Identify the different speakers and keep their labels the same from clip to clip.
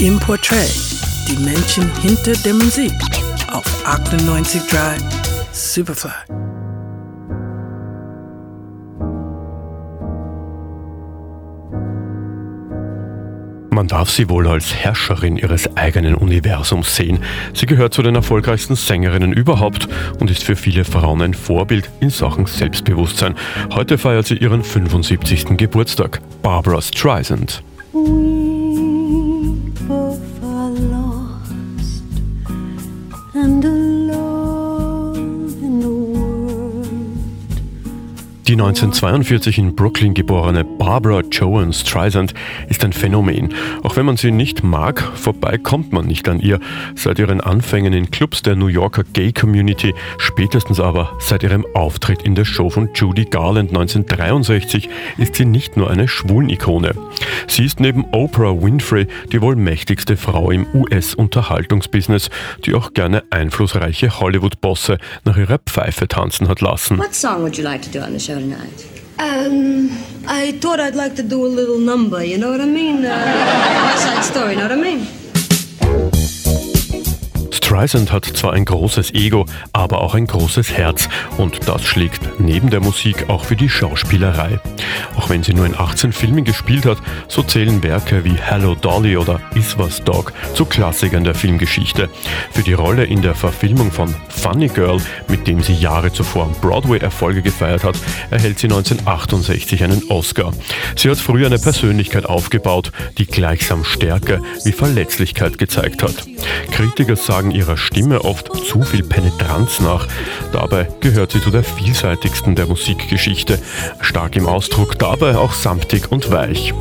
Speaker 1: im Portrait, die Menschen hinter der Musik auf 98.3 Superfly.
Speaker 2: Man darf sie wohl als Herrscherin ihres eigenen Universums sehen. Sie gehört zu den erfolgreichsten Sängerinnen überhaupt und ist für viele Frauen ein Vorbild in Sachen Selbstbewusstsein. Heute feiert sie ihren 75. Geburtstag. Barbara Streisand. Die 1942 in Brooklyn geborene Barbara Joan Streisand ist ein Phänomen. Auch wenn man sie nicht mag, vorbei kommt man nicht an ihr. Seit ihren Anfängen in Clubs der New Yorker Gay Community, spätestens aber seit ihrem Auftritt in der Show von Judy Garland 1963, ist sie nicht nur eine Schwulen-Ikone. Sie ist neben Oprah Winfrey die wohl mächtigste Frau im US-Unterhaltungsbusiness, die auch gerne einflussreiche Hollywood-Bosse nach ihrer Pfeife tanzen hat lassen.
Speaker 3: What song would you like to do on the show tonight?
Speaker 4: Um, I thought I'd like to do a little number, you know what I mean? Uh, West Side Story, you know what I mean?
Speaker 2: Streisand hat zwar ein großes Ego, aber auch ein großes Herz und das schlägt neben der Musik auch für die Schauspielerei. Auch wenn sie nur in 18 Filmen gespielt hat, so zählen Werke wie Hello Dolly oder Is Was Dog zu Klassikern der Filmgeschichte. Für die Rolle in der Verfilmung von Funny Girl, mit dem sie Jahre zuvor am Broadway Erfolge gefeiert hat, erhält sie 1968 einen Oscar. Sie hat früher eine Persönlichkeit aufgebaut, die gleichsam Stärke wie Verletzlichkeit gezeigt hat. Kritiker sagen ihrer Stimme oft zu viel Penetranz nach. Dabei gehört sie zu der vielseitigsten der Musikgeschichte. Stark im Ausdruck, dabei auch samtig und weich.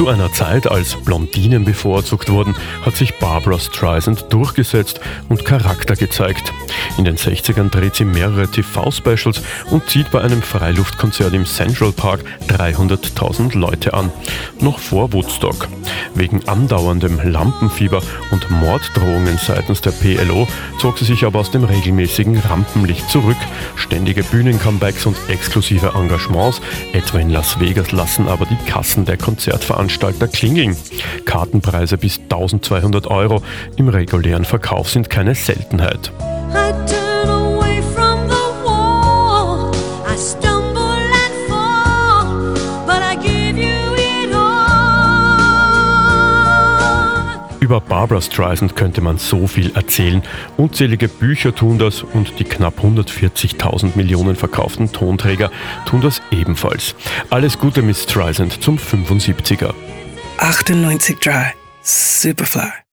Speaker 2: Zu einer Zeit, als Blondinen bevorzugt wurden, hat sich Barbara Streisand durchgesetzt und Charakter gezeigt. In den 60ern dreht sie mehrere TV-Specials und zieht bei einem Freiluftkonzert im Central Park 300.000 Leute an. Noch vor Woodstock. Wegen andauerndem Lampenfieber und Morddrohungen seitens der PLO zog sie sich aber aus dem regelmäßigen Rampenlicht zurück. Ständige Bühnencomebacks und exklusive Engagements, etwa in Las Vegas, lassen aber die Kassen der Konzertveranstaltungen Veranstalter klingeln. Kartenpreise bis 1200 Euro im regulären Verkauf sind keine Seltenheit. Über Barbara Streisand könnte man so viel erzählen. Unzählige Bücher tun das und die knapp 140.000 Millionen verkauften Tonträger tun das ebenfalls. Alles Gute, Miss Streisand, zum 75er.
Speaker 1: 98.3 Superfly.